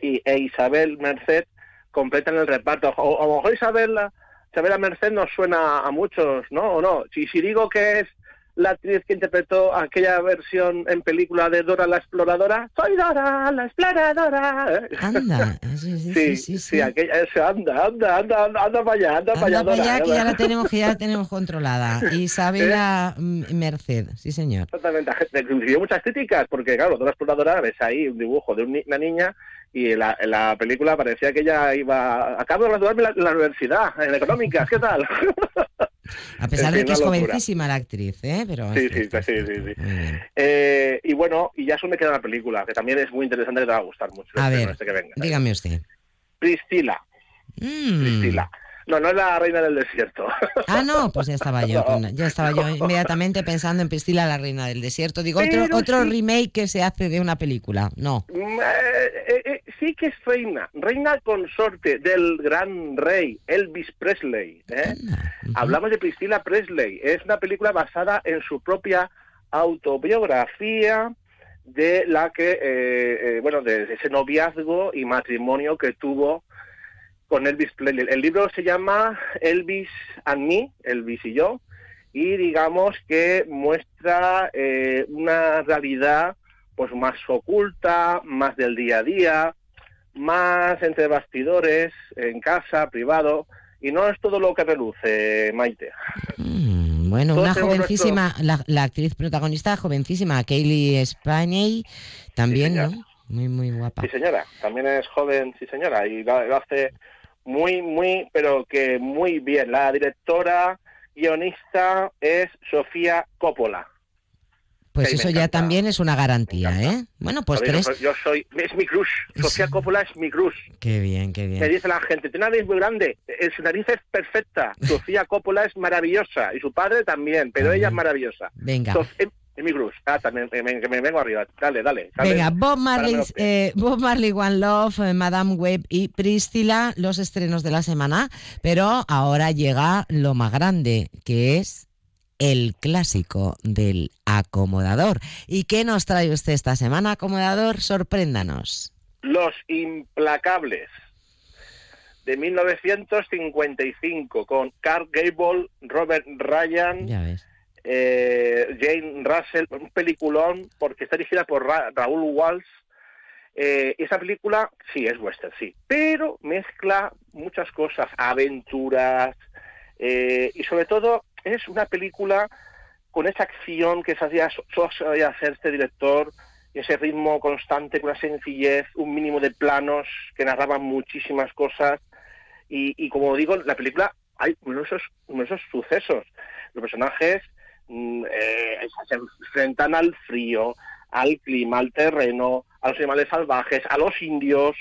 y, e Isabel Merced completan el reparto. O, a lo mejor Isabel Merced nos suena a muchos, ¿no? ¿O no? Si, si digo que es la actriz que interpretó aquella versión en película de Dora la Exploradora. Soy Dora la Exploradora. Anda, <laughs> sí, sí, sí, sí, sí, aquella, anda, anda, anda, anda, para allá, anda, para allá. Allá que ya la <laughs> tenemos, que ya la tenemos controlada. Isabela Merced, sí señor. Exactamente, recibió muchas críticas porque claro, Dora la Exploradora ves ahí un dibujo de una niña y en la, la, película parecía que ella iba, acabo de graduarme en la, universidad, en económicas, ¿qué tal? <laughs> A pesar de que es jovencísima la actriz, ¿eh? Pero sí, sí, sí, sí, eh, y bueno, y ya eso me queda la película, que también es muy interesante que te va a gustar mucho. A ver, este que venga, dígame usted. Priscila. Mm. Priscila. No, no es la reina del desierto. <laughs> Ah, no, pues ya estaba yo, <laughs> ya estaba yo <laughs> inmediatamente pensando en Priscila, la reina del desierto. Digo, otro, otro remake que se hace de una película. No. Mm, eh, eh, sí que es reina, reina consorte del gran rey Elvis Presley. ¿eh? Hablamos de Priscila Presley. Es una película basada en su propia autobiografía de la que, bueno, de ese noviazgo y matrimonio que tuvo con Elvis Presley. El libro se llama Elvis and Me, Elvis y yo, y digamos que muestra eh, una realidad pues más oculta, más del día a día, más entre bastidores, en casa, privado, y no es todo lo que reluce, Maite. Mm, bueno, una jovencísima, la, actriz protagonista jovencísima, Kaylee Spaney, también, ¿no? Muy, muy guapa. Sí, señora, también es joven, sí, señora, y lo hace muy, muy, pero que muy bien. La directora guionista es Sofía Coppola. Pues eso ya también es una garantía, ¿eh? Bueno, pues tres... Yo soy... Es mi cruz. Sofía Coppola es mi cruz. Qué bien, qué bien. Me dice la gente, tiene una nariz muy grande, eh, su nariz es perfecta. <laughs> Sofía Coppola es maravillosa. Y su padre también, pero ella es maravillosa. Venga. Eh, en mi cruz. Ah, también me, me, vengo arriba. Dale, dale. Venga, Bob Marley, eh, Bob Marley One Love, eh, Madame Web y Priscila, los estrenos de la semana. Pero ahora llega lo más grande, que es el clásico del acomodador. ¿Y qué nos trae usted esta semana, acomodador? Sorpréndanos. Los implacables de 1955 con Carl Gable, Robert Ryan. Ya ves eh, Jane Russell, un peliculón porque está dirigida por Raúl Walsh. Eh, esa película sí es western, sí, pero mezcla muchas cosas, aventuras eh, y sobre todo es una película con esa acción que sabía, sabía hacer este director, ese ritmo constante, con una sencillez, un mínimo de planos que narraban muchísimas cosas. Y, y como digo, la película hay numerosos, numerosos sucesos. Los personajes eh, se enfrentan al frío, al clima, al terreno, a los animales salvajes, a los indios,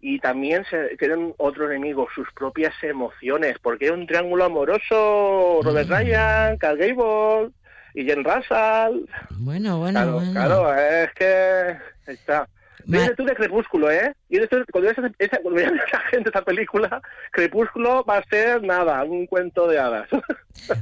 y también se tienen otro enemigo, sus propias emociones, porque hay un triángulo amoroso, Robert Ryan, Carl Gable y Jen Russell. Bueno, bueno, Claro, bueno. claro, es que está. Dices tú de Crepúsculo, ¿eh? Y esto- cuando veas esa, esa- cuando veas esa gente esta película, Crepúsculo va a ser nada, un cuento de hadas. <laughs>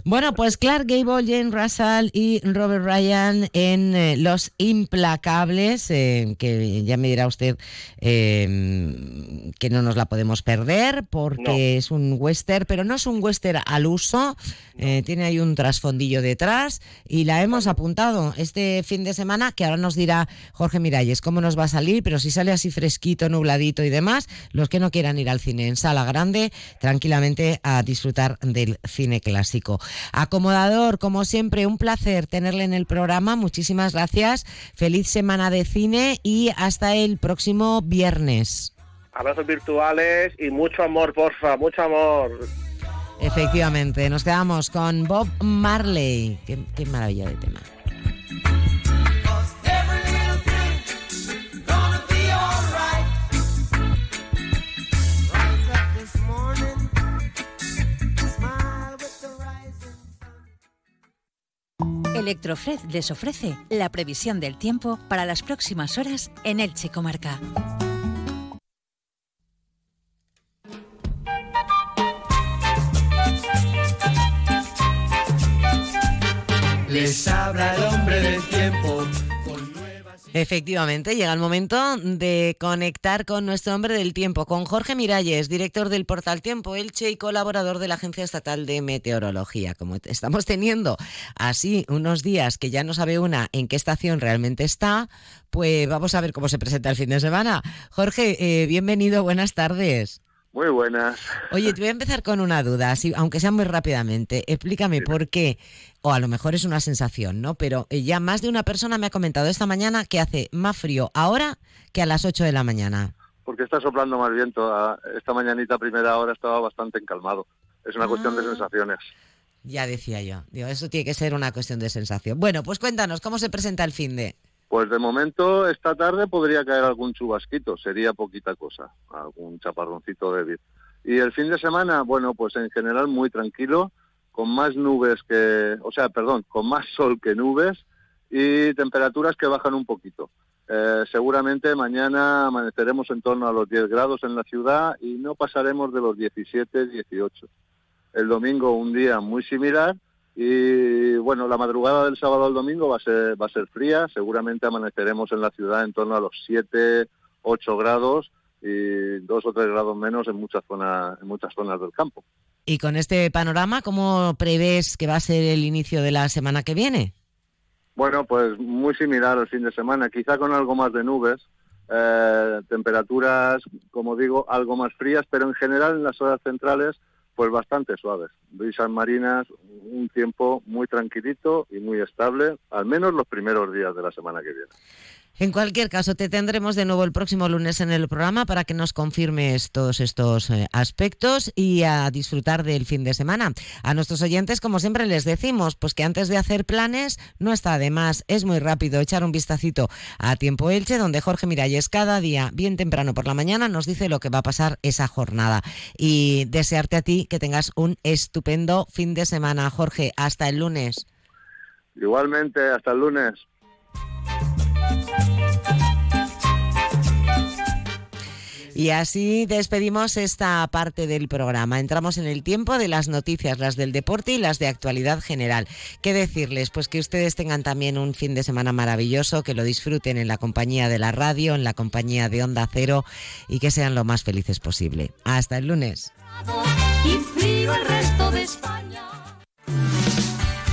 Bueno, pues Clark Gable, Jane Russell y Robert Ryan en eh, Los Implacables, eh, que ya me dirá usted eh, que no nos la podemos perder porque es un western, pero no es un western al uso, eh, tiene ahí un trasfondillo detrás y la hemos apuntado este fin de semana, que ahora nos dirá Jorge Miralles cómo nos va a salir, pero si sale así fresquito, nubladito y demás, los que no quieran ir al cine en sala grande, tranquilamente a disfrutar del cine clásico. Acomodador, como siempre, un placer tenerle en el programa. Muchísimas gracias. Feliz semana de cine y hasta el próximo viernes. Abrazos virtuales y mucho amor, porfa, mucho amor. Efectivamente, nos quedamos con Bob Marley. Qué, qué maravilla de tema. Electrofred les ofrece la previsión del tiempo para las próximas horas en Elche Comarca. Les habla Efectivamente, llega el momento de conectar con nuestro hombre del tiempo, con Jorge Miralles, director del portal Tiempo Elche y colaborador de la Agencia Estatal de Meteorología. Como estamos teniendo así unos días que ya no sabe una en qué estación realmente está, pues vamos a ver cómo se presenta el fin de semana. Jorge, eh, bienvenido, buenas tardes. Muy buenas. Oye, te voy a empezar con una duda, así, aunque sea muy rápidamente. Explícame por qué, o a lo mejor es una sensación, ¿no? Pero eh, ya más de una persona me ha comentado esta mañana que hace más frío ahora que a las 8 de la mañana. porque está soplando más viento. A- Esta mañanita, primera hora, estaba bastante encalmado. Es una cuestión de sensaciones. Ya decía yo. Digo, eso tiene que ser una cuestión de sensación. Bueno, pues cuéntanos, ¿cómo se presenta el fin de? Pues de momento, esta tarde podría caer algún chubasquito, sería poquita cosa, algún chaparroncito débil. Y el fin de semana, bueno, pues en general muy tranquilo, con más nubes que, o sea, perdón, con más <laughs> sol que nubes y temperaturas que bajan un poquito. Eh, seguramente mañana amaneceremos en torno a los 10 grados en la ciudad y no pasaremos de los 17, 18. El domingo un día muy similar y bueno, la madrugada del sábado al domingo va a ser, va a ser fría, seguramente amaneceremos en la ciudad en torno a los 7, 8 grados y dos o tres grados menos en muchas zonas, en muchas zonas del campo. Y con este panorama, ¿cómo prevés que va a ser el inicio de la semana que viene? Bueno, pues muy similar al fin de semana, quizá con algo más de nubes, eh, temperaturas, como digo, algo más frías, pero en general en las horas centrales, pues bastante suaves. Brisas marinas, un tiempo muy tranquilito y muy estable, al menos los primeros días de la semana que viene. En cualquier caso, te tendremos de nuevo el próximo lunes en el programa para que nos confirmes todos estos eh, aspectos y a disfrutar del fin de semana. A nuestros oyentes, como siempre les decimos, pues que antes de hacer planes no está de más, es muy rápido echar un vistacito a Tiempo Elche, donde Jorge Miralles cada día, bien temprano por la mañana, nos dice lo que va a pasar esa jornada. Y desearte a ti que tengas un estupendo fin de semana, Jorge. Hasta el lunes. Igualmente, hasta el lunes. Y así despedimos esta parte del programa. Entramos en el tiempo de las noticias, las del deporte y las de actualidad general. ¿Qué decirles? Pues que ustedes tengan también un fin de semana maravilloso, que lo disfruten en la compañía de la radio, en la compañía de Onda Cero y que sean lo más felices posible. Hasta el lunes. y frío el resto de España.